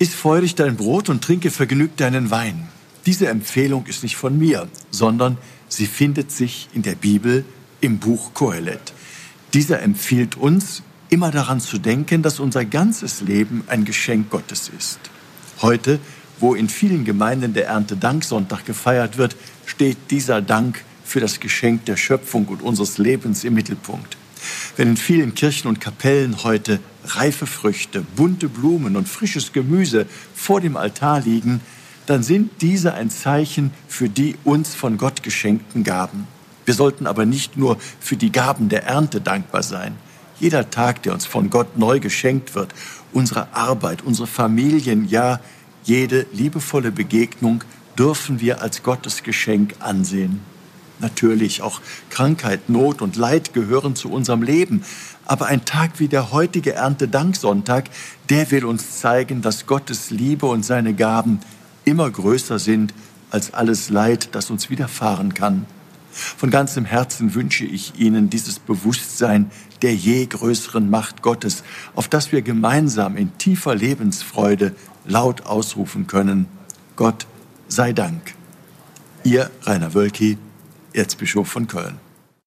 Iss freudig dein Brot und trinke vergnügt deinen Wein. Diese Empfehlung ist nicht von mir, sondern sie findet sich in der Bibel im Buch Kohelet. Dieser empfiehlt uns, immer daran zu denken, dass unser ganzes Leben ein Geschenk Gottes ist. Heute, wo in vielen Gemeinden der Erntedanksonntag gefeiert wird, steht dieser Dank für das Geschenk der Schöpfung und unseres Lebens im Mittelpunkt. Wenn in vielen Kirchen und Kapellen heute reife Früchte, bunte Blumen und frisches Gemüse vor dem Altar liegen, dann sind diese ein Zeichen für die uns von Gott geschenkten Gaben. Wir sollten aber nicht nur für die Gaben der Ernte dankbar sein. Jeder Tag, der uns von Gott neu geschenkt wird, unsere Arbeit, unsere Familien, ja, jede liebevolle Begegnung dürfen wir als Gottes Geschenk ansehen. Natürlich, auch Krankheit, Not und Leid gehören zu unserem Leben. Aber ein Tag wie der heutige Erntedanksonntag, der will uns zeigen, dass Gottes Liebe und seine Gaben immer größer sind als alles Leid, das uns widerfahren kann. Von ganzem Herzen wünsche ich Ihnen dieses Bewusstsein der je größeren Macht Gottes, auf das wir gemeinsam in tiefer Lebensfreude laut ausrufen können. Gott sei Dank. Ihr Rainer Wölki, Erzbischof von Köln.